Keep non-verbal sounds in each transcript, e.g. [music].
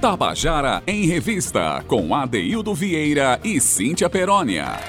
Tabajara em Revista, com Adeildo Vieira e Cíntia Perónia.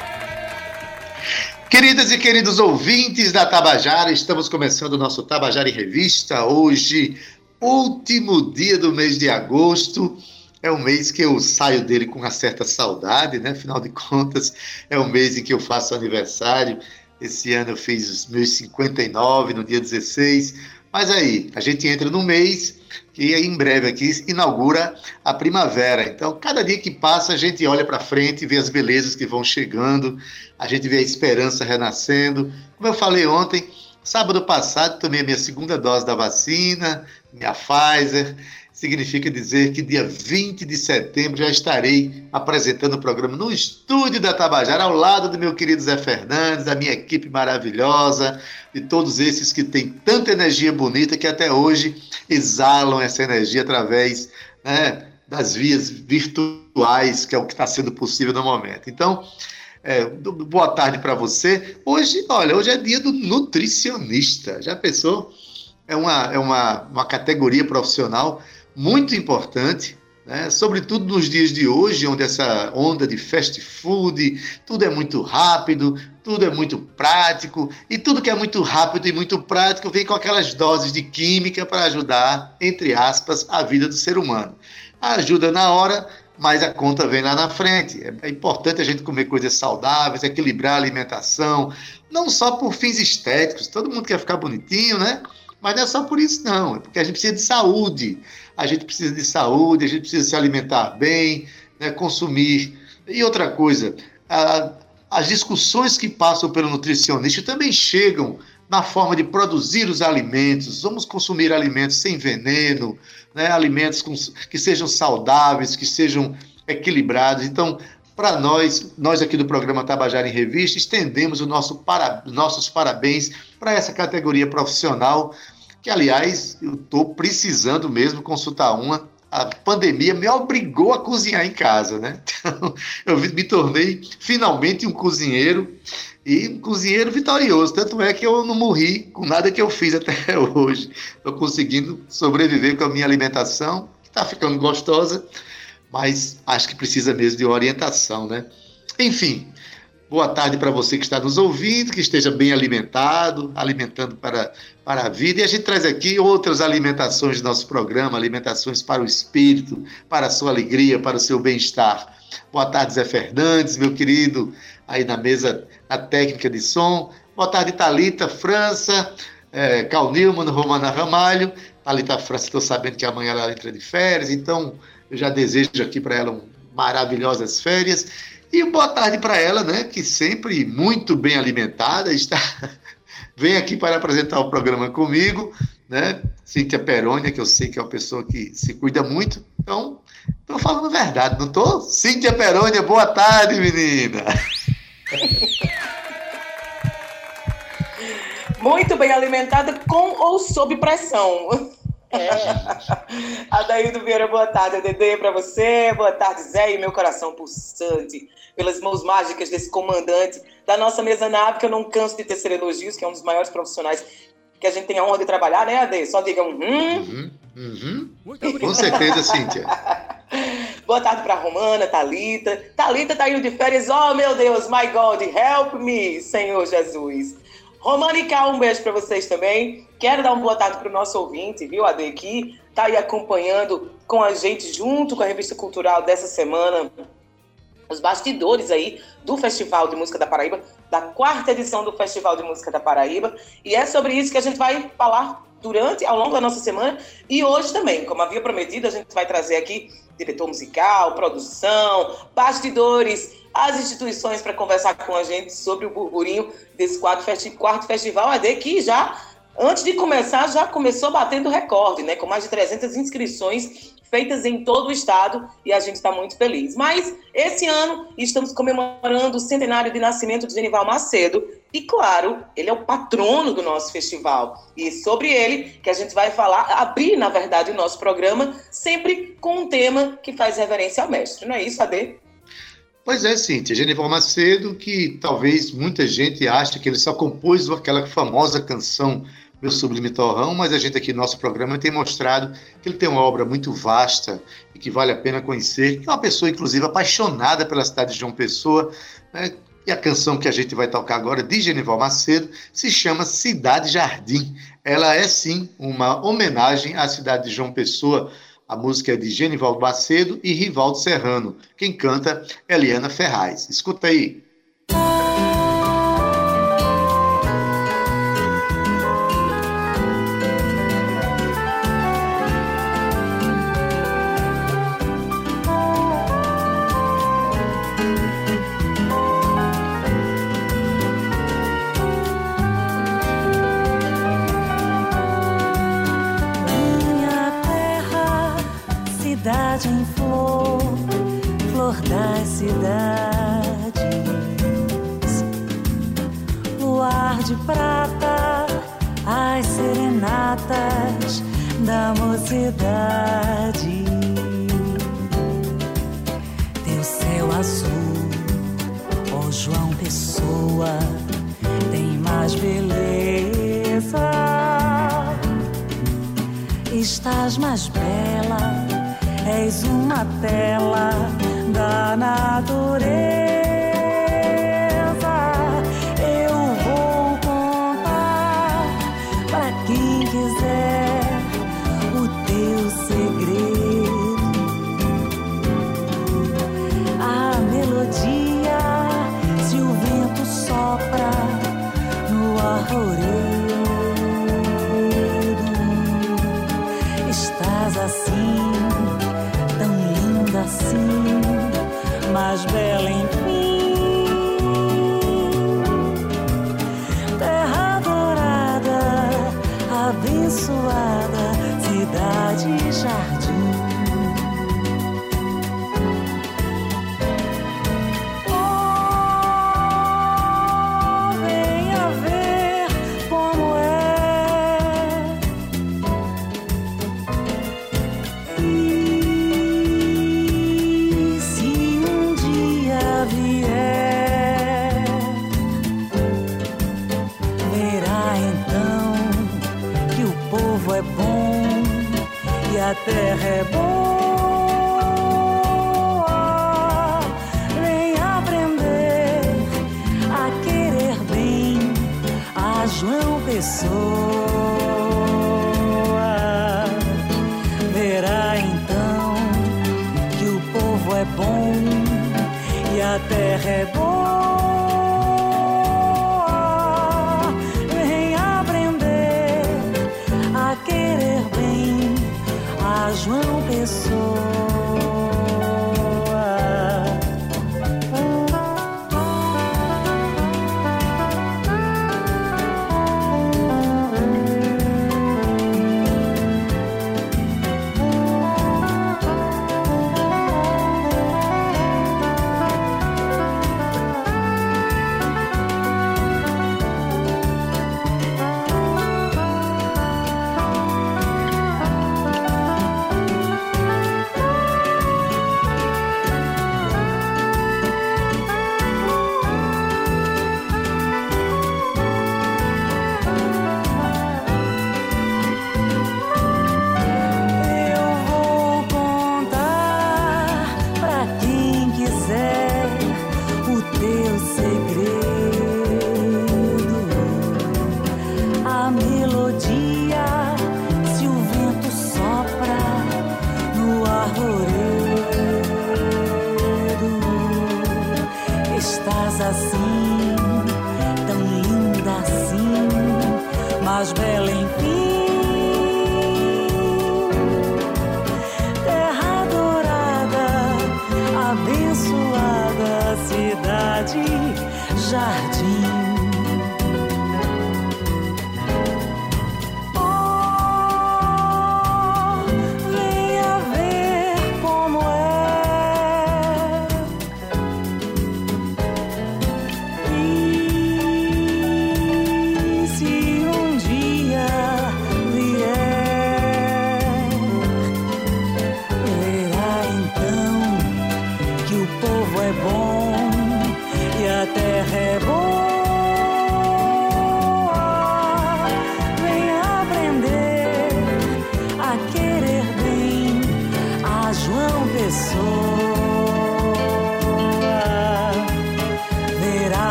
Queridas e queridos ouvintes da Tabajara, estamos começando o nosso Tabajara em Revista. Hoje, último dia do mês de agosto. É um mês que eu saio dele com uma certa saudade, né? Afinal de contas, é um mês em que eu faço aniversário. Esse ano eu fiz os meus 59, no dia 16. Mas aí, a gente entra no mês que em breve aqui inaugura a primavera. Então, cada dia que passa, a gente olha para frente, vê as belezas que vão chegando, a gente vê a esperança renascendo. Como eu falei ontem, sábado passado tomei a minha segunda dose da vacina, minha Pfizer significa dizer que dia 20 de setembro já estarei apresentando o programa no estúdio da Tabajara, ao lado do meu querido Zé Fernandes, da minha equipe maravilhosa, de todos esses que têm tanta energia bonita que até hoje exalam essa energia através né, das vias virtuais, que é o que está sendo possível no momento. Então, é, boa tarde para você. Hoje, olha, hoje é dia do nutricionista. Já pensou? É uma, é uma, uma categoria profissional muito importante, né? sobretudo nos dias de hoje, onde essa onda de fast food, tudo é muito rápido, tudo é muito prático, e tudo que é muito rápido e muito prático vem com aquelas doses de química para ajudar, entre aspas, a vida do ser humano. Ajuda na hora, mas a conta vem lá na frente. É importante a gente comer coisas saudáveis, equilibrar a alimentação, não só por fins estéticos, todo mundo quer ficar bonitinho, né? Mas não é só por isso, não. É porque a gente precisa de saúde. A gente precisa de saúde, a gente precisa se alimentar bem, né, consumir. E outra coisa, a, as discussões que passam pelo nutricionista também chegam na forma de produzir os alimentos. Vamos consumir alimentos sem veneno, né, alimentos com, que sejam saudáveis, que sejam equilibrados. Então, para nós, nós aqui do programa Tabajara em Revista, estendemos nosso para, nossos parabéns para essa categoria profissional que aliás eu estou precisando mesmo consultar uma. A pandemia me obrigou a cozinhar em casa, né? Então, [laughs] eu me tornei finalmente um cozinheiro e um cozinheiro vitorioso. Tanto é que eu não morri com nada que eu fiz até [laughs] hoje. Estou conseguindo sobreviver com a minha alimentação, que está ficando gostosa, mas acho que precisa mesmo de orientação, né? Enfim, Boa tarde para você que está nos ouvindo, que esteja bem alimentado, alimentando para, para a vida. E a gente traz aqui outras alimentações do nosso programa, alimentações para o espírito, para a sua alegria, para o seu bem-estar. Boa tarde, Zé Fernandes, meu querido, aí na mesa, na técnica de som. Boa tarde, Talita França, é, Cal Nilman, Romana Ramalho. Talita França, estou sabendo que amanhã ela entra de férias, então eu já desejo aqui para ela um maravilhosas férias. E boa tarde para ela, né, que sempre muito bem alimentada, [laughs] está vem aqui para apresentar o programa comigo, né? Cíntia Perônia, que eu sei que é uma pessoa que se cuida muito. Então, estou falando verdade, não estou? Cíntia Perônia, boa tarde, menina. [laughs] Muito bem alimentada com ou sob pressão. É. [laughs] Adaildo Vieira, boa tarde, Dedê, para você. Boa tarde, Zé, e meu coração pulsante pelas mãos mágicas desse comandante da nossa mesa nave, que eu não canso de tecer elogios, que é um dos maiores profissionais que a gente tem a honra de trabalhar, né, Ade? Só diga um uhum. Uhum. uhum. Com certeza, Cíntia. [laughs] Boa tarde para Romana, Talita. Talita tá indo de férias. Oh, meu Deus, my God, help me, Senhor Jesus. Romana e Cal, um beijo para vocês também. Quero dar uma boa tarde para o nosso ouvinte, viu, Ade, que tá aí acompanhando com a gente junto com a revista cultural dessa semana os bastidores aí do Festival de Música da Paraíba, da quarta edição do Festival de Música da Paraíba. E é sobre isso que a gente vai falar durante, ao longo da nossa semana e hoje também. Como havia prometido, a gente vai trazer aqui diretor musical, produção, bastidores, as instituições para conversar com a gente sobre o burburinho desse quarto, festi quarto festival AD que já antes de começar, já começou batendo recorde, né? Com mais de 300 inscrições feitas em todo o estado e a gente está muito feliz. Mas esse ano estamos comemorando o centenário de nascimento de Genival Macedo e, claro, ele é o patrono do nosso festival. E sobre ele que a gente vai falar, abrir, na verdade, o nosso programa, sempre com um tema que faz reverência ao mestre. Não é isso, Ade? Pois é, Cíntia. Genival Macedo, que talvez muita gente ache que ele só compôs aquela famosa canção meu sublime torrão, mas a gente aqui no nosso programa tem mostrado que ele tem uma obra muito vasta e que vale a pena conhecer. É uma pessoa, inclusive, apaixonada pela cidade de João Pessoa. Né? E a canção que a gente vai tocar agora, de Genival Macedo, se chama Cidade Jardim. Ela é, sim, uma homenagem à cidade de João Pessoa. A música é de Genival Macedo e Rivaldo Serrano. Quem canta é Eliana Ferraz. Escuta aí. Mocidade. Teu céu azul, ó oh João Pessoa, tem mais beleza. Estás mais bela, és uma tela da natureza.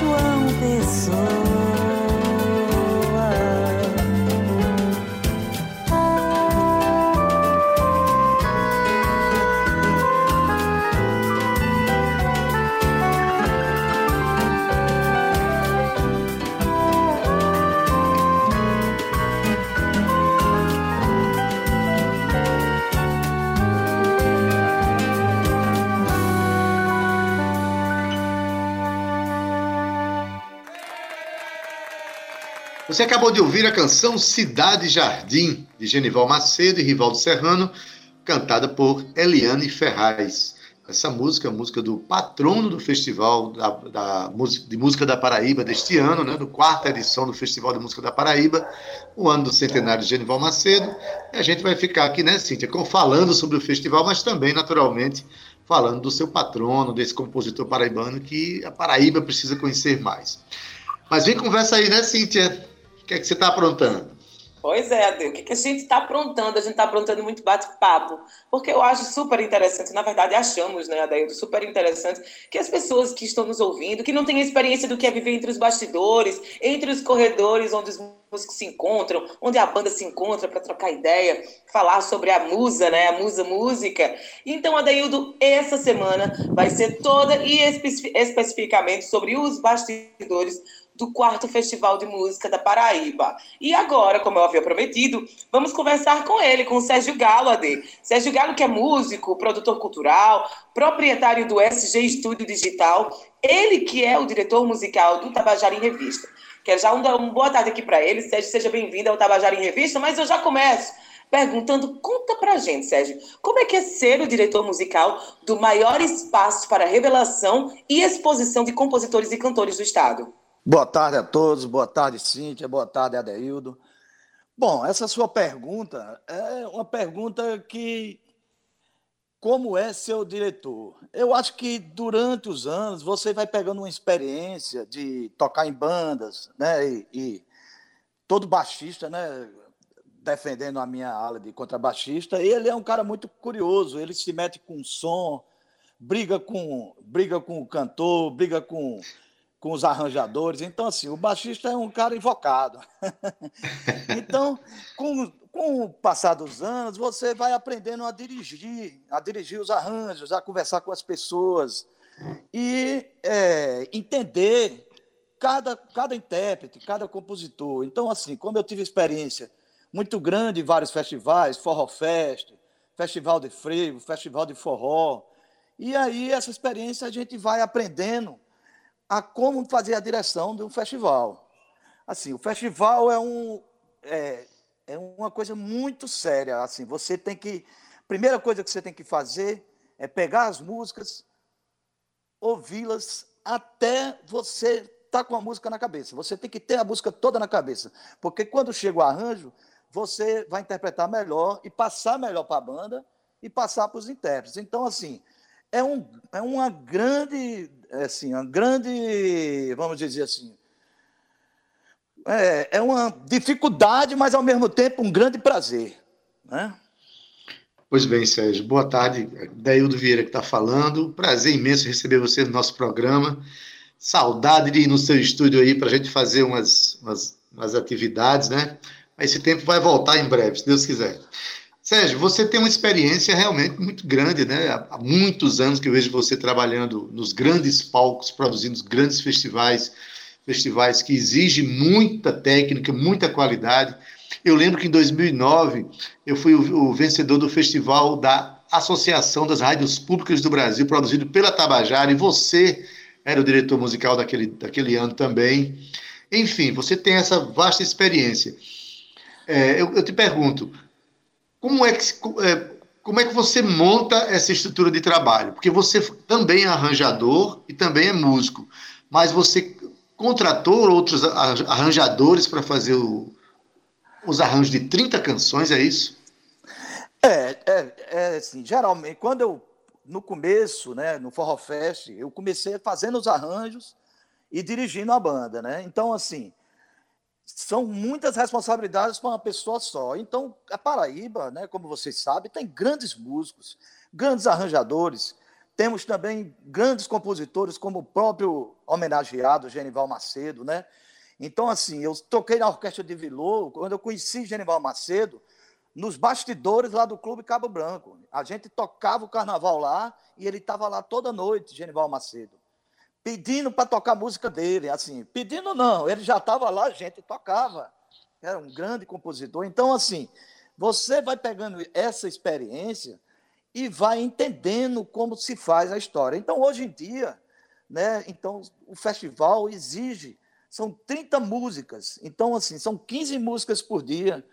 João Pessoa. Você acabou de ouvir a canção Cidade Jardim, de Genival Macedo e Rivaldo Serrano, cantada por Eliane Ferraz. Essa música é a música do patrono do Festival da, da, de Música da Paraíba deste ano, né, do quarta edição do Festival de Música da Paraíba, o ano do centenário de Genival Macedo. E a gente vai ficar aqui, né, Cíntia, falando sobre o festival, mas também, naturalmente, falando do seu patrono, desse compositor paraibano que a Paraíba precisa conhecer mais. Mas vem conversa aí, né, Cíntia? Que é que você está aprontando? Pois é, Adel. O que, que a gente está aprontando? A gente está aprontando muito bate-papo, porque eu acho super interessante, na verdade achamos, né, Adeildo, super interessante que as pessoas que estão nos ouvindo, que não têm experiência do que é viver entre os bastidores, entre os corredores onde os músicos se encontram, onde a banda se encontra para trocar ideia, falar sobre a musa, né, a musa música. Então, Adeildo, essa semana vai ser toda e especificamente sobre os bastidores do quarto Festival de Música da Paraíba. E agora, como eu havia prometido, vamos conversar com ele, com o Sérgio Galo. Sérgio Galo, que é músico, produtor cultural, proprietário do SG Estúdio Digital, ele que é o diretor musical do Tabajara em Revista. Quer já um, um boa tarde aqui para ele. Sérgio, seja bem-vindo ao Tabajara em Revista, mas eu já começo perguntando, conta pra gente, Sérgio, como é que é ser o diretor musical do maior espaço para revelação e exposição de compositores e cantores do Estado? Boa tarde a todos, boa tarde, Cíntia, boa tarde, Adeildo. Bom, essa sua pergunta é uma pergunta que. Como é seu diretor? Eu acho que durante os anos você vai pegando uma experiência de tocar em bandas, né? E, e todo baixista, né? Defendendo a minha ala de contrabaixista, ele é um cara muito curioso, ele se mete com som, briga com, briga com o cantor, briga com com os arranjadores. Então, assim, o baixista é um cara invocado. [laughs] então, com, com o passar dos anos, você vai aprendendo a dirigir, a dirigir os arranjos, a conversar com as pessoas e é, entender cada, cada intérprete, cada compositor. Então, assim, como eu tive experiência muito grande em vários festivais, Forró Fest, Festival de Frevo, Festival de Forró, e aí essa experiência a gente vai aprendendo a como fazer a direção de um festival. Assim, o festival é, um, é, é uma coisa muito séria. Assim, você tem que. Primeira coisa que você tem que fazer é pegar as músicas, ouvi-las até você estar tá com a música na cabeça. Você tem que ter a música toda na cabeça. Porque quando chega o arranjo, você vai interpretar melhor e passar melhor para a banda e passar para os intérpretes. Então, assim, é, um, é uma grande é assim, uma grande, vamos dizer assim, é, é uma dificuldade, mas ao mesmo tempo um grande prazer. Né? Pois bem, Sérgio, boa tarde. Daildo Vieira que está falando. Prazer imenso receber você no nosso programa. Saudade de ir no seu estúdio aí para a gente fazer umas, umas, umas atividades, né? Esse tempo vai voltar em breve, se Deus quiser. Sérgio, você tem uma experiência realmente muito grande, né? Há muitos anos que eu vejo você trabalhando nos grandes palcos, produzindo grandes festivais, festivais que exigem muita técnica, muita qualidade. Eu lembro que em 2009 eu fui o, o vencedor do festival da Associação das Rádios Públicas do Brasil, produzido pela Tabajara, e você era o diretor musical daquele, daquele ano também. Enfim, você tem essa vasta experiência. É, eu, eu te pergunto, como é que, é, como é que você monta essa estrutura de trabalho? Porque você também é arranjador e também é músico, mas você contratou outros arranjadores para fazer o, os arranjos de 30 canções, é isso? É, é, é assim, geralmente, quando eu no começo, né, no Forró Fest, eu comecei fazendo os arranjos e dirigindo a banda, né? Então, assim, são muitas responsabilidades para uma pessoa só. Então, a Paraíba, né, como vocês sabem, tem grandes músicos, grandes arranjadores. Temos também grandes compositores, como o próprio homenageado Genival Macedo, né? Então, assim, eu toquei na orquestra de Vilô, quando eu conheci Genival Macedo, nos bastidores lá do Clube Cabo Branco. A gente tocava o carnaval lá e ele estava lá toda noite, Genival Macedo, pedindo para tocar a música dele. Assim, pedindo não, ele já estava lá, a gente tocava. Era um grande compositor. Então, assim, você vai pegando essa experiência e vai entendendo como se faz a história. Então, hoje em dia, né, então, o festival exige, são 30 músicas. Então, assim, são 15 músicas por dia.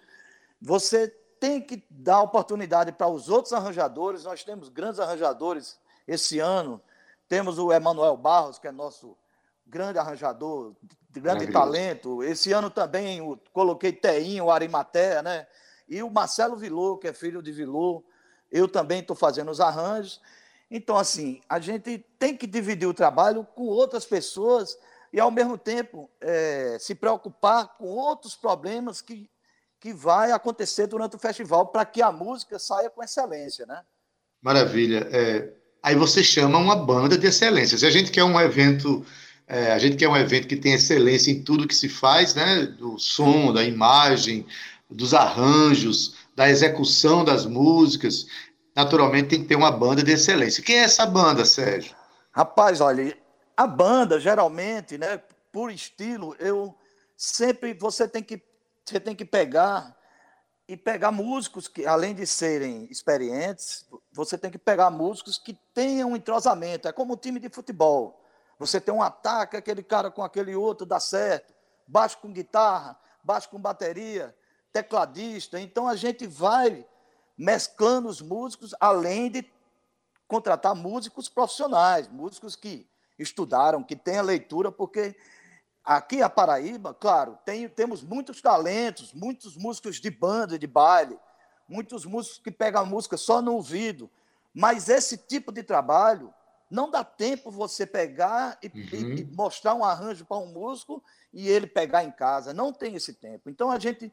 Você tem que dar oportunidade para os outros arranjadores. Nós temos grandes arranjadores esse ano. Temos o Emanuel Barros, que é nosso grande arranjador, de grande talento. Esse ano também coloquei Teinho, o Arimaté, né? E o Marcelo Vilô, que é filho de Vilô. Eu também estou fazendo os arranjos. Então, assim, a gente tem que dividir o trabalho com outras pessoas e, ao mesmo tempo, é, se preocupar com outros problemas que que vai acontecer durante o festival para que a música saia com excelência, né? Maravilha. É, aí você chama uma banda de excelência. Se a gente quer um evento, é, a gente quer um evento que tem excelência em tudo que se faz, né? Do som, da imagem, dos arranjos, da execução das músicas. Naturalmente tem que ter uma banda de excelência. Quem é essa banda, Sérgio? Rapaz, olha, a banda geralmente, né? Por estilo, eu sempre você tem que você tem que pegar e pegar músicos que, além de serem experientes, você tem que pegar músicos que tenham um entrosamento. É como um time de futebol. Você tem um ataque, aquele cara com aquele outro dá certo. Baixo com guitarra, baixo com bateria, tecladista. Então a gente vai mesclando os músicos, além de contratar músicos profissionais, músicos que estudaram, que têm a leitura, porque Aqui a Paraíba, claro, tem, temos muitos talentos, muitos músicos de banda, de baile, muitos músicos que pegam a música só no ouvido, mas esse tipo de trabalho não dá tempo você pegar e, uhum. e mostrar um arranjo para um músico e ele pegar em casa. Não tem esse tempo. Então a gente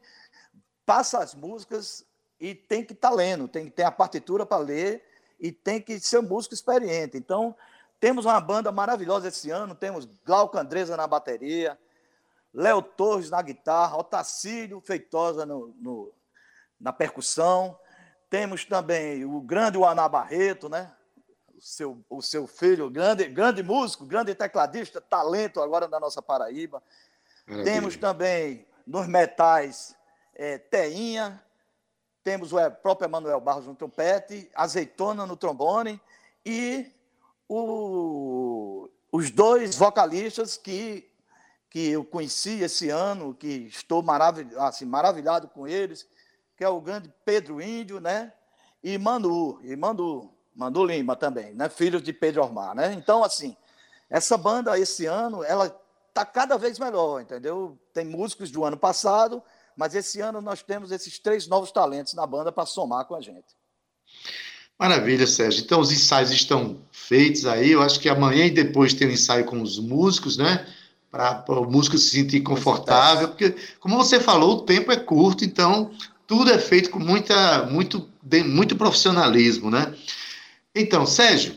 passa as músicas e tem que estar tá lendo, tem que ter a partitura para ler e tem que ser um músico experiente. Então temos uma banda maravilhosa esse ano, temos Glauco Andresa na bateria, Léo Torres na guitarra, Otacílio Feitosa no, no, na percussão. Temos também o grande Uaná Barreto, né? O seu, o seu filho, grande, grande músico, grande tecladista, talento agora da nossa Paraíba. Maravilha. Temos também nos metais é, Teinha, temos o próprio Emanuel Barros no trompete, Azeitona no trombone e o, os dois vocalistas que, que eu conheci esse ano, que estou maravilhado, assim, maravilhado com eles, que é o grande Pedro Índio, né? E Manu, e Manu, Manu Lima também, né? Filhos de Pedro Ormar, né? Então, assim, essa banda esse ano, ela está cada vez melhor, entendeu? Tem músicos do ano passado, mas esse ano nós temos esses três novos talentos na banda para somar com a gente. Maravilha, Sérgio. Então, os ensaios estão feitos aí. Eu acho que amanhã e depois tem um ensaio com os músicos, né? Para o músico se sentir confortável. Porque, como você falou, o tempo é curto, então tudo é feito com muita, muito, muito profissionalismo, né? Então, Sérgio,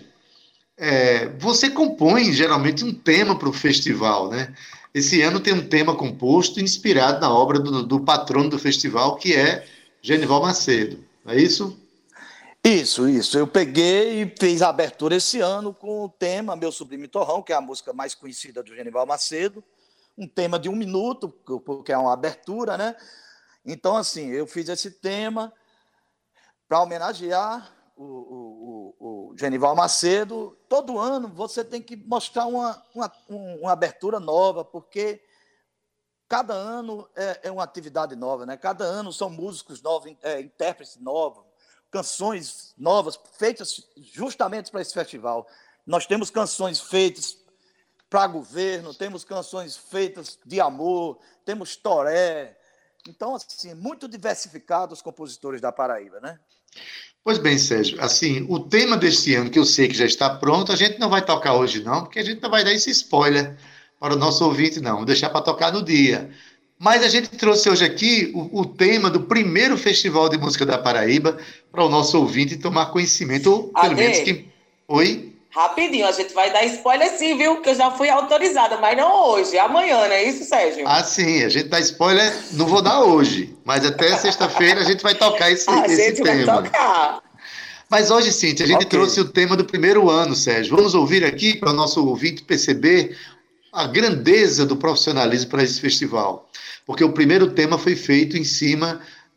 é, você compõe geralmente um tema para o festival, né? Esse ano tem um tema composto inspirado na obra do, do patrono do festival, que é Genival Macedo. Não é isso? Isso, isso. Eu peguei e fiz a abertura esse ano com o tema Meu Sublime Torrão, que é a música mais conhecida do Genival Macedo. Um tema de um minuto, porque é uma abertura, né? Então, assim, eu fiz esse tema para homenagear o, o, o, o, Genival Macedo. Todo ano você tem que mostrar uma, uma, uma abertura nova, porque cada ano é, é, uma atividade nova, né? Cada ano são músicos novos, é, intérpretes novos canções novas feitas justamente para esse festival. Nós temos canções feitas para governo, temos canções feitas de amor, temos toré. Então, assim, muito diversificados os compositores da Paraíba, né? Pois bem, Sérgio, assim, o tema deste ano, que eu sei que já está pronto, a gente não vai tocar hoje, não, porque a gente não vai dar esse spoiler para o nosso ouvinte, não. Vou deixar para tocar no dia. Mas a gente trouxe hoje aqui o, o, tema do primeiro Festival de Música da Paraíba para o nosso ouvinte tomar conhecimento, ou pelo menos que. Oi? Rapidinho, a gente vai dar spoiler sim, viu? Que eu já fui autorizada, mas não hoje, amanhã, não é isso, Sérgio? Ah, sim, a gente dá spoiler, não vou dar hoje, mas até [laughs] sexta-feira a gente vai tocar esse, a esse gente tema. Vai tocar. Mas hoje, Cintia, a gente okay. trouxe o tema do primeiro ano, Sérgio. Vamos ouvir aqui para o nosso ouvinte perceber a grandeza do profissionalismo para esse festival. Porque o primeiro tema foi feito em cima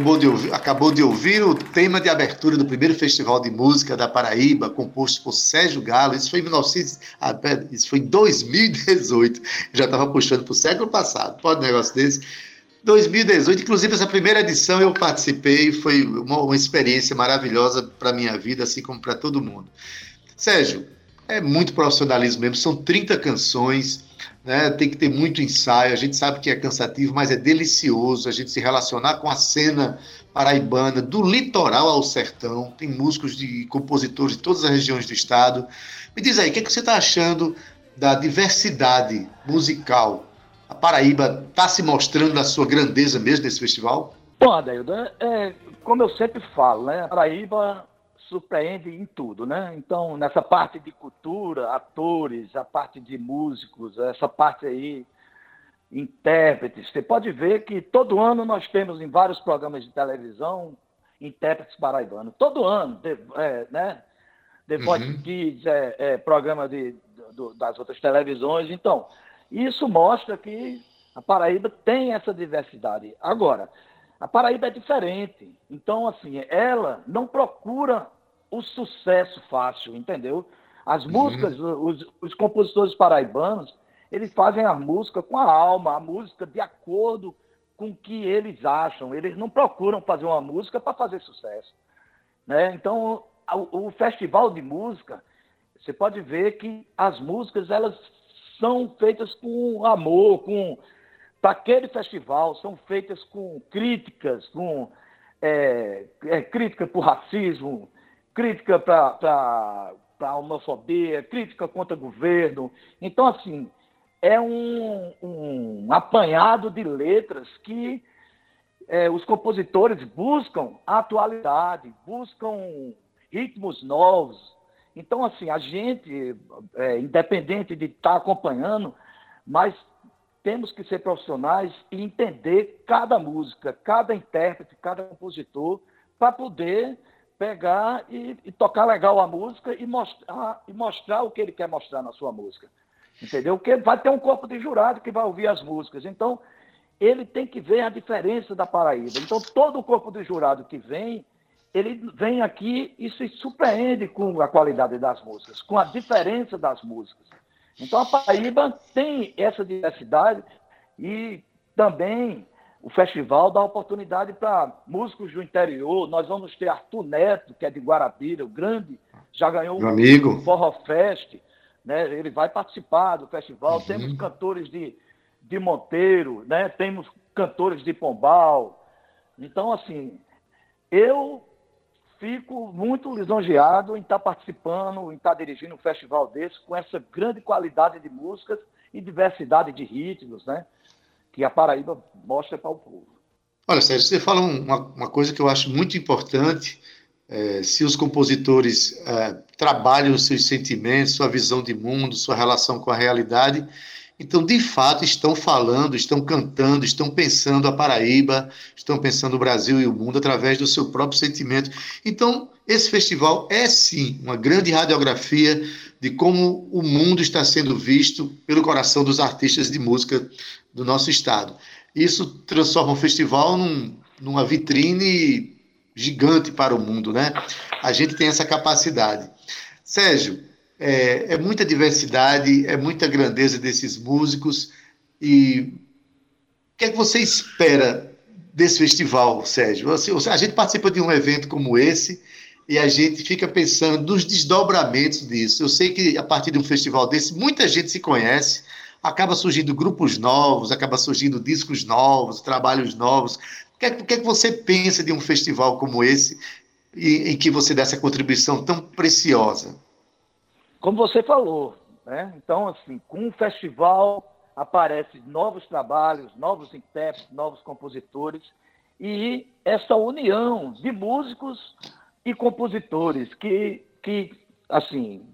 acabou de, ouvir, acabou de ouvir o tema de abertura do primeiro Festival de Música da Paraíba, composto por Sérgio Galo. Isso foi em, 1900, ah, isso foi em 2018. Já estava puxando para o século passado. Pode um negócio desse? 2018, inclusive essa primeira edição eu participei, foi uma, uma experiência maravilhosa para minha vida, assim como para todo mundo. Sérgio, é muito profissionalismo mesmo, são 30 canções né? Tem que ter muito ensaio. A gente sabe que é cansativo, mas é delicioso a gente se relacionar com a cena paraibana, do litoral ao sertão. Tem músicos e compositores de todas as regiões do estado. Me diz aí, o que, é que você está achando da diversidade musical? A Paraíba está se mostrando a sua grandeza mesmo nesse festival? Bom, Adeildo, é, é, como eu sempre falo, né? A Paraíba surpreende em tudo, né? Então, nessa parte de cultura, atores, a parte de músicos, essa parte aí, intérpretes, você pode ver que todo ano nós temos em vários programas de televisão intérpretes paraibanos. Todo ano, é, né? The Voice uhum. Kids, é, é, programa de, do, das outras televisões. Então, isso mostra que a Paraíba tem essa diversidade. Agora, a Paraíba é diferente. Então, assim, ela não procura o sucesso fácil, entendeu? As uhum. músicas, os, os, compositores paraibanos, eles fazem a música com a alma, a música de acordo com o que eles acham. Eles não procuram fazer uma música para fazer sucesso. Né? Então, o, o, festival de música, você pode ver que as músicas elas são feitas com amor, com para aquele festival, são feitas com críticas, com é, é crítica por racismo, crítica para a homofobia, crítica contra o governo. Então, assim, é um, um apanhado de letras que é, os compositores buscam atualidade, buscam ritmos novos. Então, assim, a gente, é, independente de estar tá acompanhando, mas temos que ser profissionais e entender cada música, cada intérprete, cada compositor, para poder pegar e, e, tocar legal a música e mostrar, e mostrar o que ele quer mostrar na sua música. Entendeu? Porque vai ter um corpo de jurado que vai ouvir as músicas. Então, ele tem que ver a diferença da Paraíba. Então, todo o corpo de jurado que vem, ele vem aqui e se surpreende com a qualidade das músicas, com a diferença das músicas. Então, a Paraíba tem essa diversidade e também o festival dá oportunidade para músicos do interior. Nós vamos ter Arthur Neto, que é de Guarabira, o grande, já ganhou Meu amigo. o Forró Fest, né? ele vai participar do festival. Uhum. Temos cantores de de Monteiro, né? temos cantores de Pombal. Então, assim, eu fico muito lisonjeado em estar participando, em estar dirigindo um festival desse, com essa grande qualidade de músicas e diversidade de ritmos, né? Que a Paraíba mostra para o povo. Olha, Sérgio, você fala uma, uma coisa que eu acho muito importante. É, se os compositores é, trabalham os seus sentimentos, sua visão de mundo, sua relação com a realidade, então, de fato, estão falando, estão cantando, estão pensando a Paraíba, estão pensando o Brasil e o mundo através do seu próprio sentimento. Então, esse festival é sim uma grande radiografia de como o mundo está sendo visto pelo coração dos artistas de música do nosso estado. Isso transforma o festival num, numa vitrine gigante para o mundo, né? A gente tem essa capacidade. Sérgio, é, é, muita diversidade, é muita grandeza desses músicos. E o que é que você espera desse festival, Sérgio? Você, a gente participa de um evento como esse e a gente fica pensando nos desdobramentos disso. Eu sei que a partir de um festival desse, muita gente se conhece, acaba surgindo grupos novos, acaba surgindo discos novos, trabalhos novos. O que é, o que, é que você pensa de um festival como esse, em, em que você dá essa contribuição tão preciosa? como você falou, né? Então, assim, com o festival aparecem novos trabalhos, novos intérpretes, novos compositores e essa união de músicos e compositores que, que assim,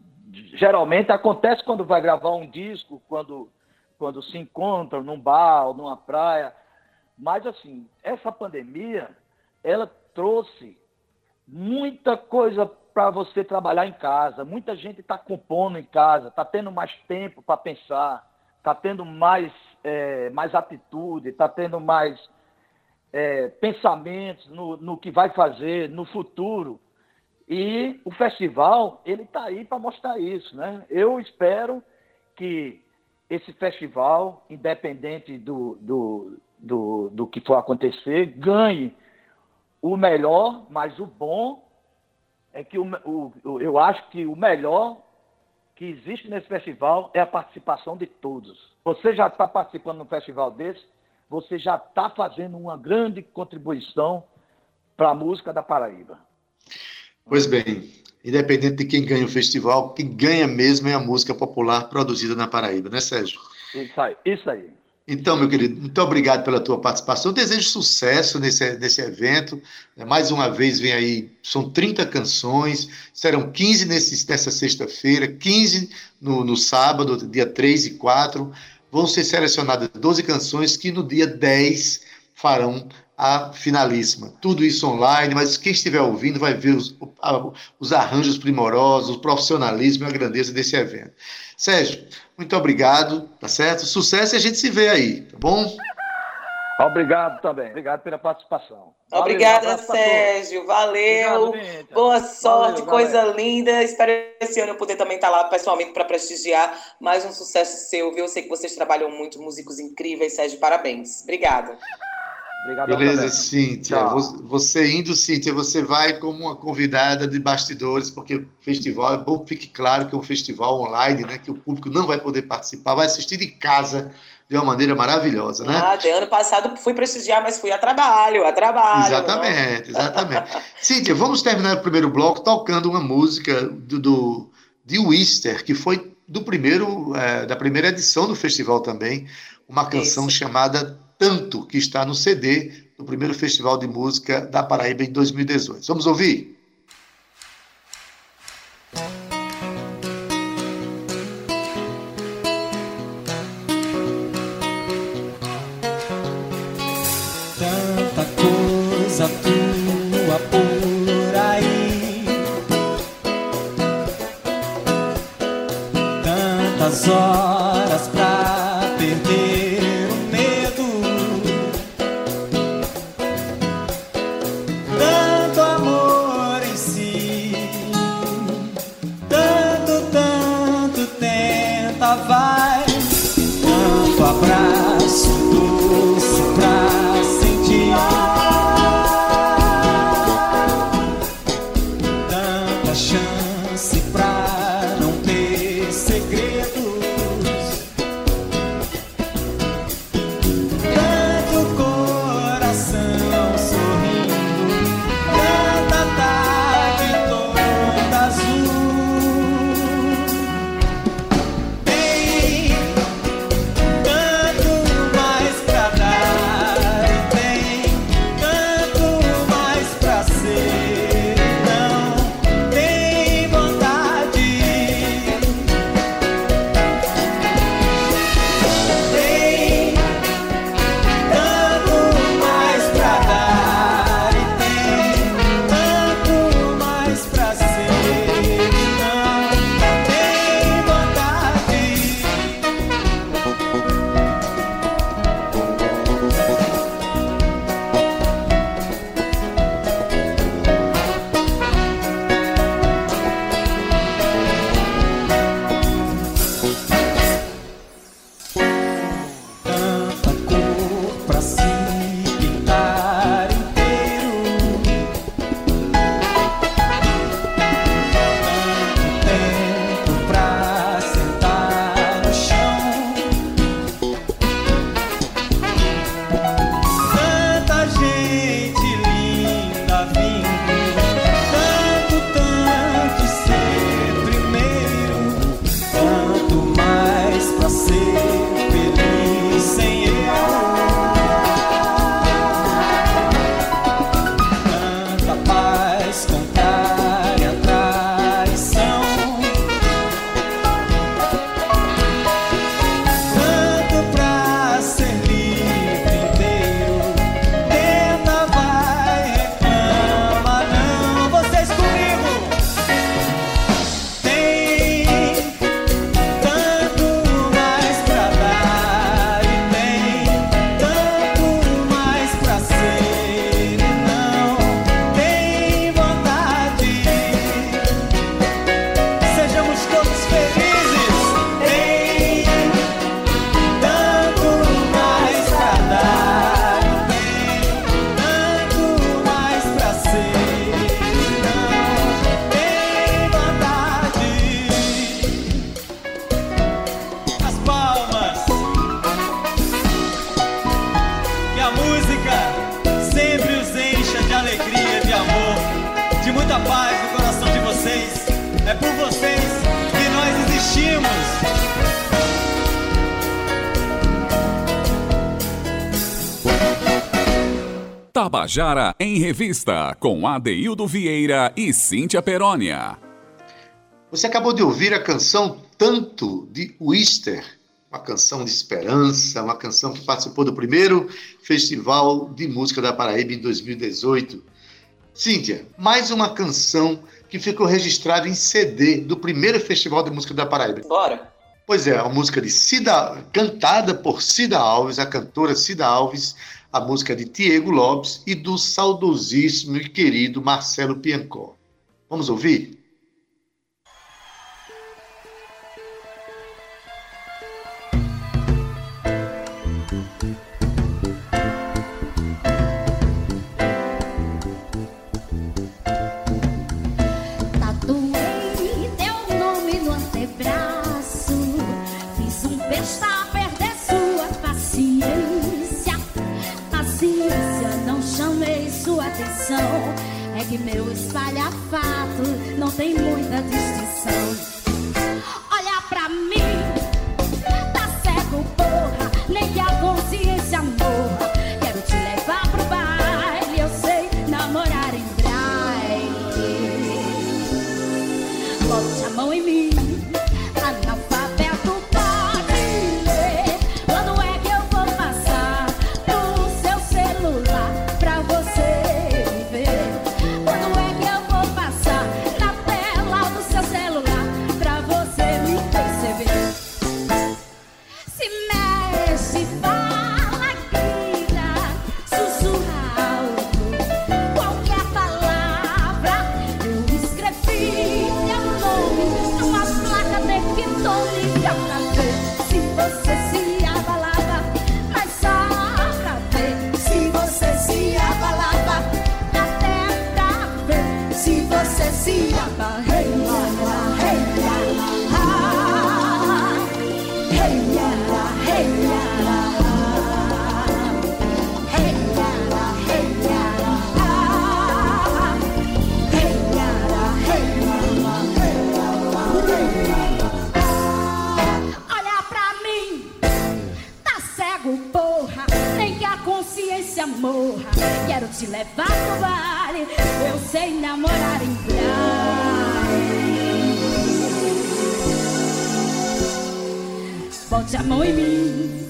geralmente acontece quando vai gravar um disco, quando, quando se encontram num bar ou numa praia. Mas, assim, essa pandemia, ela trouxe muita coisa para você trabalhar em casa. Muita gente está compondo em casa, está tendo mais tempo para pensar, está tendo mais, é, mais atitude, está tendo mais é, pensamentos no, no que vai fazer no futuro. E o festival, ele está aí para mostrar isso. Né? Eu espero que esse festival, independente do, do, do, do que for acontecer, ganhe o melhor, mas o bom é que o, o, eu acho que o melhor que existe nesse festival é a participação de todos. Você já está participando de um festival desse, você já está fazendo uma grande contribuição para a música da Paraíba. Pois bem, independente de quem ganha o festival, quem ganha mesmo é a música popular produzida na Paraíba, né, Sérgio? Isso aí. Isso aí. Então, meu querido, muito obrigado pela tua participação. Eu desejo sucesso nesse, nesse evento. Mais uma vez, vem aí, são 30 canções, serão 15 nesse, nessa sexta-feira, 15 no, no sábado, dia 3 e 4. Vão ser selecionadas 12 canções que no dia 10 farão a finalíssima. Tudo isso online, mas quem estiver ouvindo vai ver os, os arranjos primorosos, o profissionalismo e a grandeza desse evento. Sérgio, muito obrigado, tá certo? Sucesso e a gente se vê aí, tá bom? Obrigado também. Obrigado pela participação. Obrigada, Sérgio. Valeu. Obrigado, Boa sorte, valeu, coisa valeu. linda. Espero esse ano eu poder também estar lá pessoalmente para prestigiar mais um sucesso seu, viu? Eu sei que vocês trabalham muito, músicos incríveis, Sérgio. Parabéns. Obrigada. Obrigado Beleza, também. Cíntia. Tchau. Você indo, Cíntia, você vai como uma convidada de bastidores, porque o festival, é bom que fique claro que é um festival online, né? Que o público não vai poder participar, vai assistir de casa de uma maneira maravilhosa, né? Ah, de ano passado fui prestigiar, mas fui a trabalho, a trabalho. Exatamente, exatamente. Cíntia, vamos terminar o primeiro bloco tocando uma música do, do de Wister, que foi do primeiro, é, da primeira edição do festival também, uma canção Isso. chamada Tanto, que está no CD do primeiro Festival de Música da Paraíba em 2018. Vamos ouvir? Tantas Tabajara em Revista, com Adeildo Vieira e Cíntia Perónia. Você acabou de ouvir a canção Tanto de Wister, uma canção de esperança, uma canção que participou do primeiro Festival de Música da Paraíba em 2018. Cíntia, mais uma canção que ficou registrada em CD do primeiro Festival de Música da Paraíba. Bora. Pois é, a música de Cida, cantada por Cida Alves, a cantora Cida Alves, a música de Diego Lopes e do saudosíssimo e querido Marcelo Piancó. Vamos ouvir? tem muita. Quero te levar pro baile, eu sei namorar em braille. Bote a mão em mim,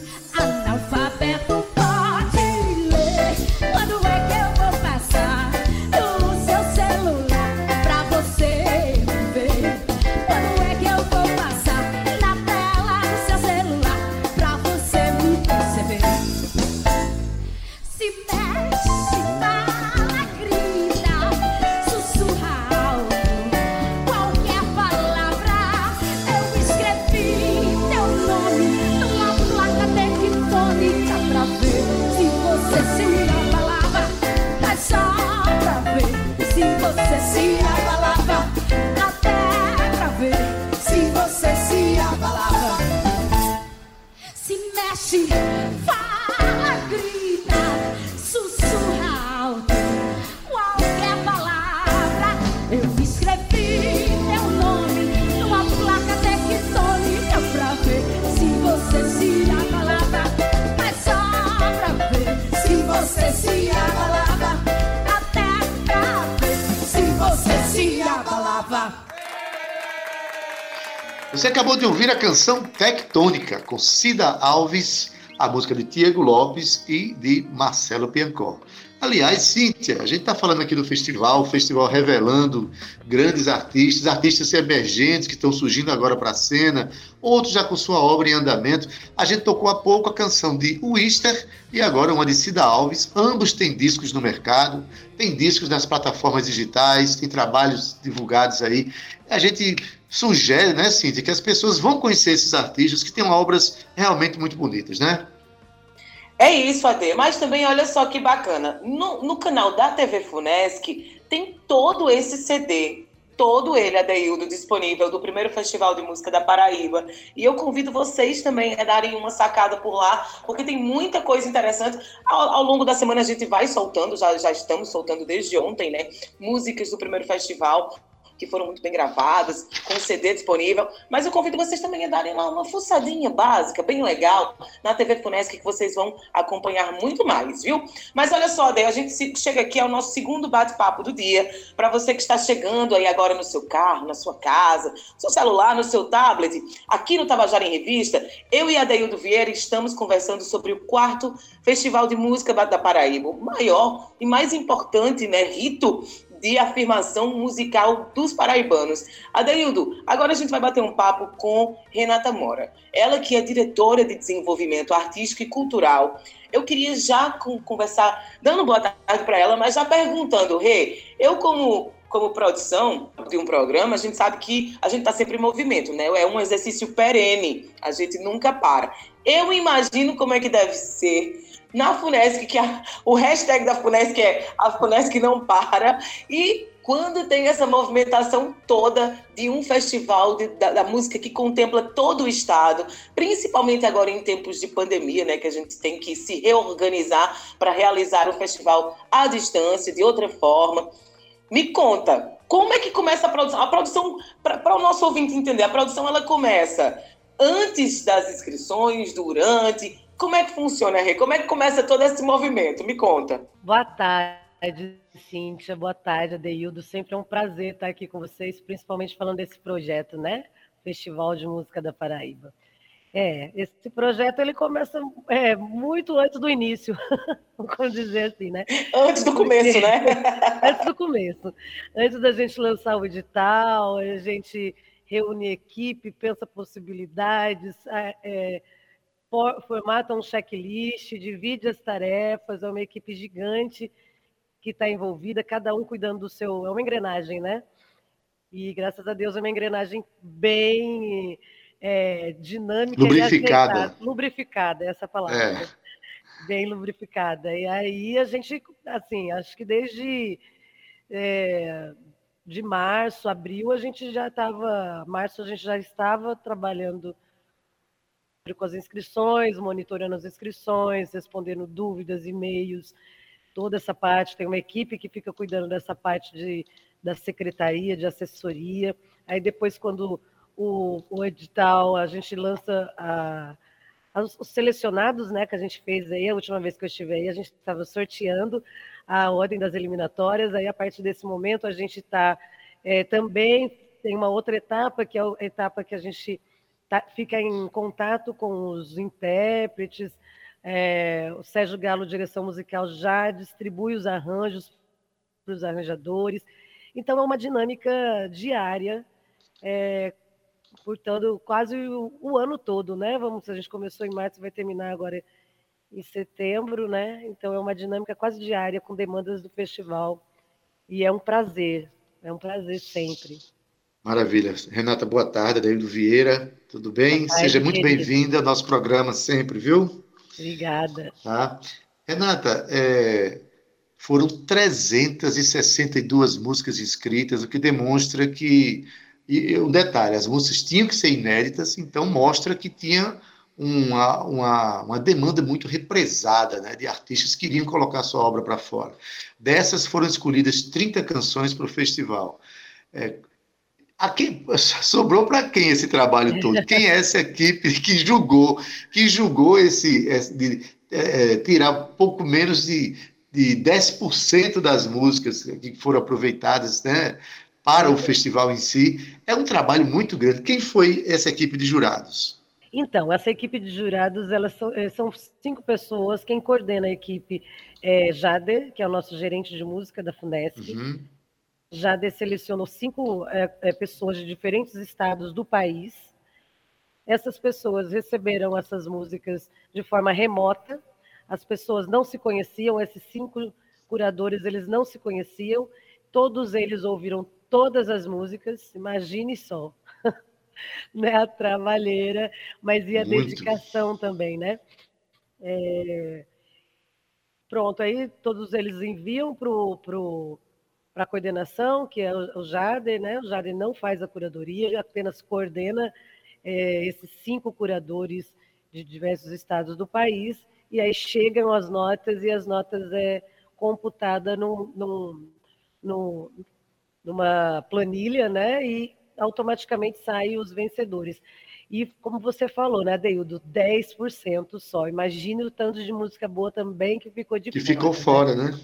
Você acabou de ouvir a canção Tectônica, com Cida Alves, a música de Tiago Lopes e de Marcelo Piancó. Aliás, Cíntia, a gente está falando aqui do festival, o festival revelando grandes artistas, artistas emergentes que estão surgindo agora para a cena, outros já com sua obra em andamento. A gente tocou há pouco a canção de Wister e agora uma de Cida Alves. Ambos têm discos no mercado, tem discos nas plataformas digitais, tem trabalhos divulgados aí. A gente sugere, né, Cíntia, que as pessoas vão conhecer esses artistas que têm obras realmente muito bonitas, né? É isso, Ade. Mas também, olha só que bacana. No, no canal da TV Funesc tem todo esse CD, todo ele, Adeildo, disponível do primeiro Festival de Música da Paraíba. E eu convido vocês também a darem uma sacada por lá, porque tem muita coisa interessante. Ao, ao longo da semana a gente vai soltando, já, já estamos soltando desde ontem, né? Músicas do primeiro festival que foram muito bem gravadas, com CD disponível. Mas eu convido vocês também a darem lá uma fuçadinha básica, bem legal, na TV Funesc, que vocês vão acompanhar muito mais, viu? Mas olha só, Dei, a gente chega aqui ao nosso segundo bate-papo do dia. Para você que está chegando aí agora no seu carro, na sua casa, no seu celular, no seu tablet, aqui no Tabajara em Revista, eu e a Deildo Vieira estamos conversando sobre o quarto Festival de Música da Paraíba, o maior e mais importante né, rito de afirmação musical dos paraibanos. Adeildo, agora a gente vai bater um papo com Renata Mora. Ela que é diretora de desenvolvimento artístico e cultural. Eu queria já conversar, dando boa tarde para ela, mas já perguntando, Rê, eu como como produção de um programa, a gente sabe que a gente está sempre em movimento, né? É um exercício perene, a gente nunca para. Eu imagino como é que deve ser na Funesc, que a, o hashtag da Funesc é a Funesc não para, e quando tem essa movimentação toda de um festival de, da, da, música que contempla todo o estado, principalmente agora em tempos de pandemia, né, que a gente tem que se reorganizar para realizar o festival à distância, de outra forma. Me conta, Como é que começa a produção? A produção, para o nosso ouvinte entender, a produção ela começa antes das inscrições, durante. Como é que funciona, Rê? Como é que começa todo esse movimento? Me conta. Boa tarde, Cíntia. Boa tarde, Adeildo. Sempre é um prazer estar aqui com vocês, principalmente falando desse projeto, né? Festival de Música da Paraíba. É, esse projeto ele começa é, muito antes do início, [laughs] vamos dizer assim, né? Antes do começo, né? [laughs] antes do começo. Antes da gente lançar o edital, a gente reúne equipe, pensa possibilidades, é, formata um checklist, divide as tarefas, é uma equipe gigante que está envolvida, cada um cuidando do seu. É uma engrenagem, né? E graças a Deus é uma engrenagem bem é, dinâmica lubrificada. e lubrificada, essa palavra. É. Bem lubrificada. E aí a gente, assim, acho que desde é, de março, abril, a gente já estava. Março a gente já estava trabalhando com as inscrições, monitorando as inscrições, respondendo dúvidas, e-mails, toda essa parte. Tem uma equipe que fica cuidando dessa parte de, da secretaria, de assessoria. Aí depois, quando o, o edital, a gente lança a, os selecionados, né, que a gente fez aí, a última vez que eu estive aí, a gente estava sorteando a ordem das eliminatórias, aí a partir desse momento a gente está é, também, tem uma outra etapa, que é a etapa que a gente tá, fica em contato com os intérpretes, é, o Sérgio Galo, direção musical, já distribui os arranjos para os arranjadores, então é uma dinâmica diária, é, portanto, quase o, o, ano todo, né? Vamos, a gente começou em março, vai terminar agora em setembro, né? Então é uma dinâmica quase diária com demandas do festival. E é um prazer, é um prazer sempre. Maravilha. Renata, boa tarde. Daíldo Vieira, tudo bem? Tarde, Seja muito bem-vinda ao nosso programa sempre, viu? Obrigada. Tá. Renata, é, foram 362 músicas inscritas, o que demonstra que. E um detalhe, as músicas tinham que ser inéditas, então mostra que tinha uma, uma, uma demanda muito represada né, de artistas que queriam colocar sua obra para fora. Dessas foram escolhidas 30 canções para o festival. É, Aqui, [laughs] sobrou para quem esse trabalho todo? Quem é essa equipe que julgou, que julgou esse, esse de, é, é tirar pouco menos de, de 10% das músicas que foram aproveitadas né, para o festival em si? É um trabalho muito grande. Quem foi essa equipe de jurados? Então, essa equipe de jurados, elas são, eh, são cinco pessoas. Quem coordena a equipe é Jader, que é o nosso gerente de música da Fundesc. Uhum. Jader selecionou cinco é, é, pessoas de diferentes estados do país. Essas pessoas receberam essas músicas de forma remota. As pessoas não se conheciam, esses cinco curadores, eles não se conheciam. Todos eles ouviram todas as músicas, imagine só. [laughs] né, a trabalheira, mas e a Muito. dedicação também, né? É... Pronto, aí todos eles enviam para pro, a coordenação, que é o, Jardim, né? O Jardim não faz a curadoria, apenas coordena é, esses cinco curadores de diversos estados do país, e aí chegam as notas e as notas é computada num, num, num, numa planilha, né? E automaticamente saem os vencedores. E como você falou, né, Deildo, 10% só. Imagine o tanto de música boa também que ficou de que fora. Ficou fora, né? né?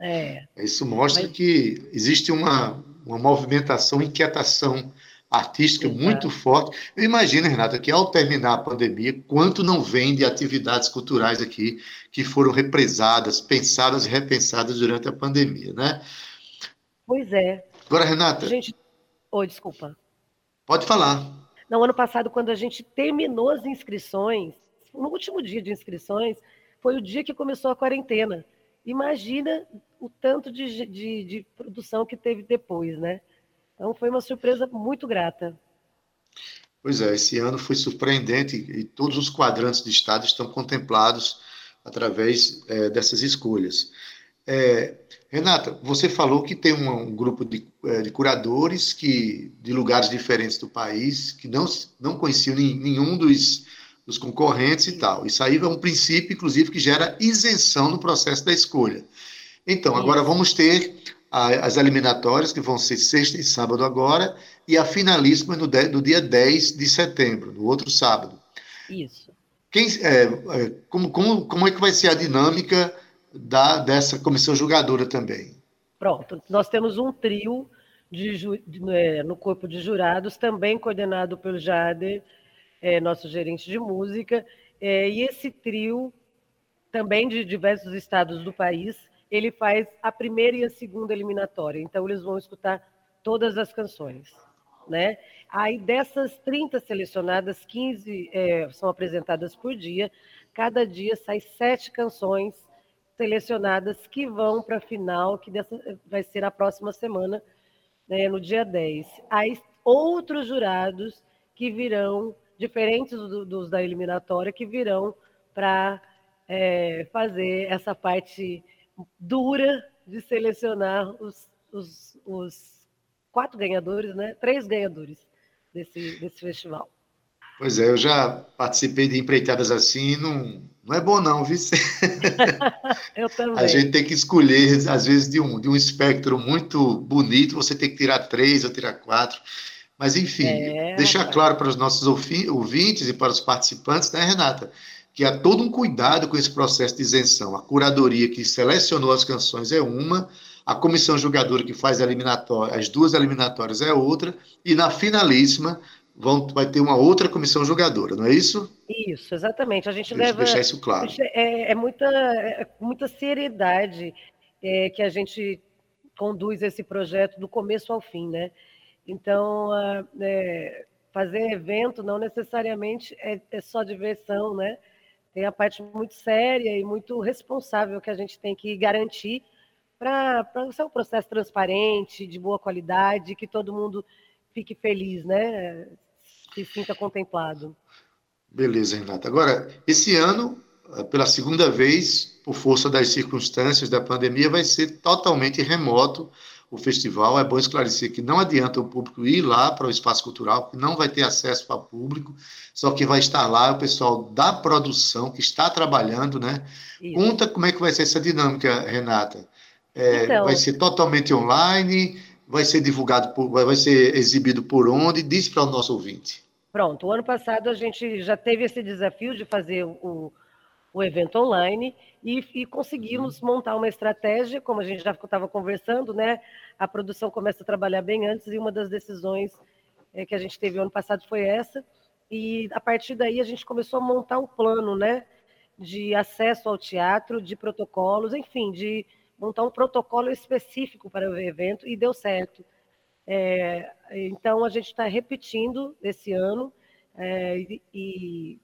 É. Isso mostra Mas... que existe uma, uma movimentação, inquietação artística Exato. muito forte. Eu imagino, Renata, que ao terminar a pandemia, quanto não vem de atividades culturais aqui que foram represadas, pensadas e repensadas durante a pandemia, né? Pois é. Agora, Renata. Gente, Oi, desculpa. Pode falar. No ano passado, quando a gente terminou as inscrições, no último dia de inscrições, foi o dia que começou a quarentena. Imagina o tanto de, de, de produção que teve depois, né? Então foi uma surpresa muito grata. Pois é, esse ano foi surpreendente e todos os quadrantes de estado estão contemplados através é, dessas escolhas. É, Renata, você falou que tem um, um grupo de, é, de, curadores que de lugares diferentes do país que não, não conheciam nenhum dos, dos concorrentes e tal. Isso aí é um princípio, inclusive, que gera isenção no processo da escolha. Então, agora vamos ter as eliminatórias, que vão ser sexta e sábado agora, e a finalíssima no, no dia 10 de setembro, no outro sábado. Isso. Quem, é, é, como, como, como é que vai ser a dinâmica da, dessa comissão julgadora também? Pronto, nós temos um trio de, de, é, no corpo de jurados, também coordenado pelo Jader, é, nosso gerente de música, é, e esse trio, também de diversos estados do país, ele faz a primeira e a segunda eliminatória. Então, eles vão escutar todas as canções. Né? Aí, dessas 30 selecionadas, 15 é, são apresentadas por dia. Cada dia sai sete canções selecionadas que vão para a final, que dessa, vai ser a próxima semana, né, no dia 10. Aí, outros jurados que virão, diferentes do, dos da eliminatória, que virão para é, fazer essa parte dura de selecionar os, os, os quatro ganhadores, né? Três ganhadores desse, desse festival. Pois é, eu já participei de empreitadas assim, não, não é bom não, viu? [laughs] eu também. A gente tem que escolher, às vezes, de um, de um espectro muito bonito, você tem que tirar três ou tirar quatro. Mas, enfim, é, deixar claro para os nossos ouvintes e para os participantes, né, Renata? Que há todo um cuidado com esse processo de isenção. A curadoria que selecionou as canções é uma, a comissão julgadora que faz as duas eliminatórias é outra, e na finalíssima vão, vai ter uma outra comissão julgadora, não é isso? Isso, exatamente. A gente Deixa, leva. Deixar isso claro. É, é muita, é muita seriedade é, que a gente conduz esse projeto do começo ao fim, né? Então, é, fazer evento não necessariamente é, é só diversão, né? Tem a parte muito séria e muito responsável que a gente tem que garantir para ser um processo transparente, de boa qualidade, que todo mundo fique feliz, né? Se sinta contemplado. Beleza, Renata. Agora, esse ano, pela segunda vez, por força das circunstâncias da pandemia, vai ser totalmente remoto o festival. É bom esclarecer que não adianta o público ir lá para o espaço cultural, que não vai ter acesso para o público, só que vai estar lá o pessoal da produção que está trabalhando, né? Isso. Conta como é que vai ser essa dinâmica, Renata. É, então, vai ser totalmente online, vai ser divulgado, por, vai ser exibido por onde? Diz para o nosso ouvinte. Pronto, o ano passado a gente já teve esse desafio de fazer o, o evento online e, e conseguimos montar uma estratégia, como a gente já estava conversando, né? A produção começa a trabalhar bem antes e uma das decisões é, que a gente teve ano passado foi essa. E a partir daí a gente começou a montar um plano, né? De acesso ao teatro, de protocolos, enfim, de montar um protocolo específico para o evento e deu certo. É, então a gente está repetindo esse ano é, e,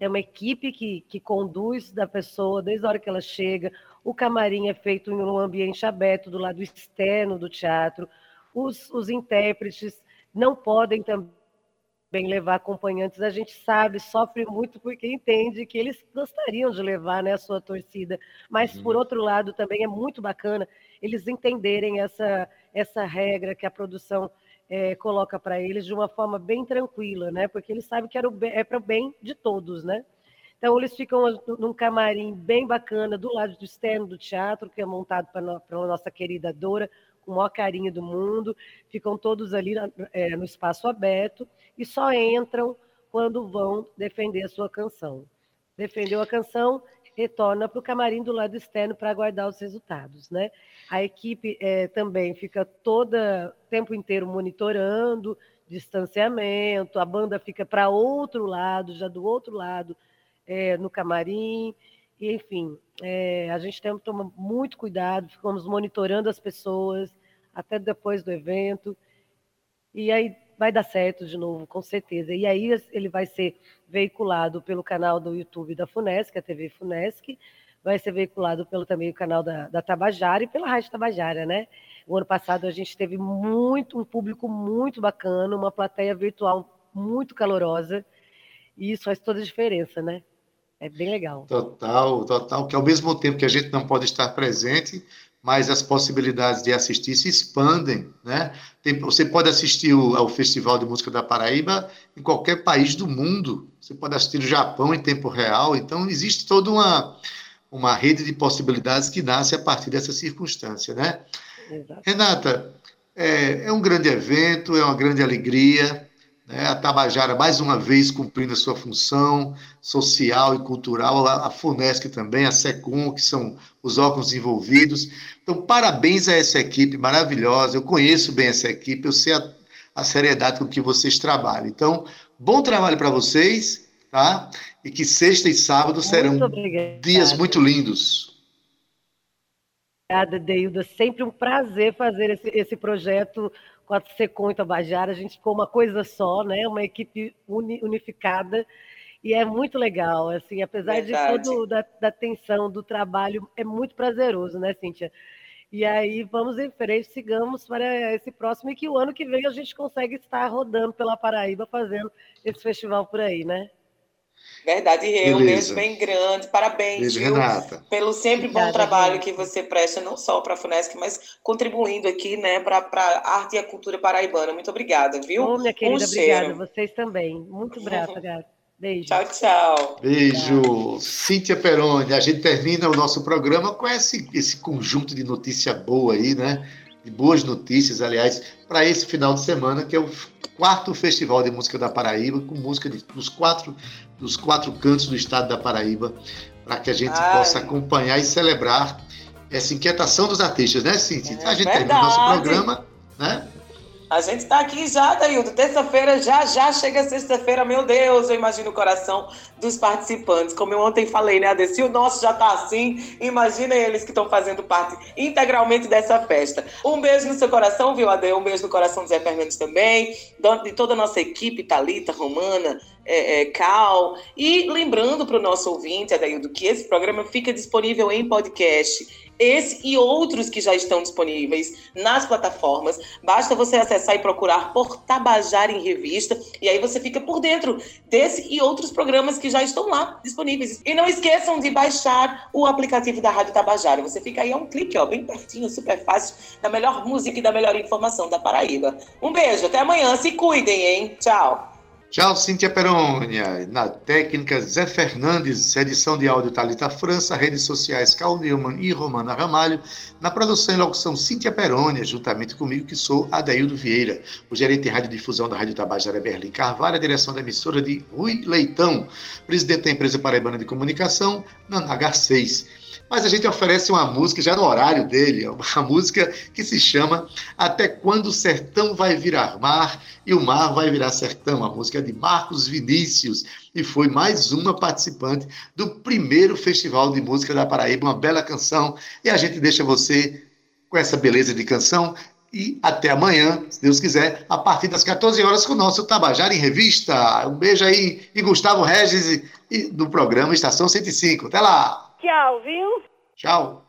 é uma equipe que, que conduz da pessoa desde a hora que ela chega. O camarim é feito em um ambiente aberto, do lado externo do teatro. Os, os intérpretes não podem também levar acompanhantes. A gente sabe, sofre muito porque entende que eles gostariam de levar né, a sua torcida. Mas, uhum. por outro lado, também é muito bacana eles entenderem essa, essa regra que a produção é, coloca para eles de uma forma bem tranquila, né? Porque eles sabem que o, é para o bem de todos, né? Então eles ficam num camarim bem bacana do lado do externo do teatro, que é montado para a nossa querida Dora, com o maior carinho do mundo. Ficam todos ali é, no espaço aberto e só entram quando vão defender a sua canção. Defendeu a canção, retorna para o camarim do lado externo para aguardar os resultados, né? A equipe é, também fica toda tempo inteiro monitorando distanciamento, a banda fica para outro lado, já do outro lado, é, no camarim, e, enfim, é, a gente tem que tomar muito cuidado, ficamos monitorando as pessoas até depois do evento, e aí vai dar certo de novo, com certeza. E aí ele vai ser veiculado pelo canal do YouTube da Funesc, a TV Funesc, vai ser veiculado pelo também o canal da, da Tabajara e pela Rádio Tabajara, né? O ano passado a gente teve muito, um público muito bacana, uma plateia virtual muito calorosa, e isso faz toda a diferença, né? É bem legal. Total, total, que ao mesmo tempo que a gente não pode estar presente, mas as possibilidades de assistir se expandem, né? Tem, você pode assistir o, ao Festival de Música da Paraíba em qualquer país do mundo. Você pode assistir o Japão em tempo real. Então existe toda uma uma rede de possibilidades que nasce a partir dessa circunstância, né? Exato. Renata, é, é, um grande evento, é uma grande alegria. Né? A Tabajara, mais uma vez, cumprindo a sua função social e cultural, a, FUNESC também, a SECUM, que são os órgãos envolvidos. Então, parabéns a essa equipe maravilhosa. Eu conheço bem essa equipe, eu sei a, a seriedade com que vocês trabalham. Então, bom trabalho para vocês, tá? E que sexta e sábado serão dias muito lindos. Obrigada, Deilda. Sempre um prazer fazer esse, esse projeto com a Secom e Tabajara. A gente ficou uma coisa só, né? Uma equipe uni, unificada. E é muito legal, assim, apesar Verdade. de toda da, da tensão do trabalho, é muito prazeroso, né, Cíntia? E aí vamos em frente, sigamos para esse próximo e que o ano que vem a gente consegue estar rodando pela Paraíba fazendo esse festival por aí, né? Verdade, Rê, um beijo bem grande. Parabéns, beijo, Renata. pelo sempre Obrigada, bom trabalho gente. que você presta, não só para a FUNESC, mas contribuindo aqui né, para a arte e a cultura paraibana. Muito obrigada, viu? Ô, minha querida, um obrigada. Vocês também. Muito grata, gata. Beijo. Tchau, tchau. Beijo. Tchau. Cíntia Peroni, a gente termina o nosso programa com esse, esse conjunto de notícia boa aí, né? De boas notícias, aliás, para esse final de semana, que é o quarto Festival de Música da Paraíba, com música de, dos, quatro, dos quatro cantos do estado da Paraíba, para que a gente Ai. possa acompanhar e celebrar essa inquietação dos artistas, né, Cintia? É a gente verdade. termina o nosso programa, né? A gente está aqui já, Daildo. Terça-feira, já, já chega sexta-feira. Meu Deus, eu imagino o coração dos participantes. Como eu ontem falei, né, Ade? Se o nosso já está assim, imagina eles que estão fazendo parte integralmente dessa festa. Um beijo no seu coração, viu, Ade? Um beijo no coração do Zé Fernandes também. De toda a nossa equipe, Talita, Romana, é, é, Cal. E lembrando para o nosso ouvinte, Adaildo, que esse programa fica disponível em podcast esse e outros que já estão disponíveis nas plataformas. Basta você acessar e procurar por Tabajara em Revista e aí você fica por dentro desse e outros programas que já estão lá disponíveis. E não esqueçam de baixar o aplicativo da Rádio Tabajara. Você fica aí a um clique, ó, bem pertinho, super fácil, da melhor música e da melhor informação da Paraíba. Um beijo, até amanhã, se cuidem, hein? Tchau. Tchau, Cíntia Perônia. Na técnica, Zé Fernandes, edição de áudio Talita França, redes sociais Carl Newman e Romana Ramalho. Na produção e locução, Cíntia Perônia, juntamente comigo, que sou Adaildo Vieira, o gerente de radiodifusão da Rádio Tabajara Berlim Carvalho, a direção da emissora de Rui Leitão, presidente da empresa Paraibana de Comunicação, na H6 mas a gente oferece uma música já no horário dele, [laughs] uma música que se chama Até Quando o Sertão Vai Virar Mar e o Mar Vai Virar Sertão, a música de Marcos Vinícius, e foi mais uma participante do primeiro Festival de Música da Paraíba, uma bela canção, e a gente deixa você com essa beleza de canção e até amanhã, se Deus quiser, a partir das 14 horas com o nosso Tabajara em Revista. Um beijo aí e Gustavo Regis e, do programa Estação 105. Até lá! Tchau, viu? Tchau.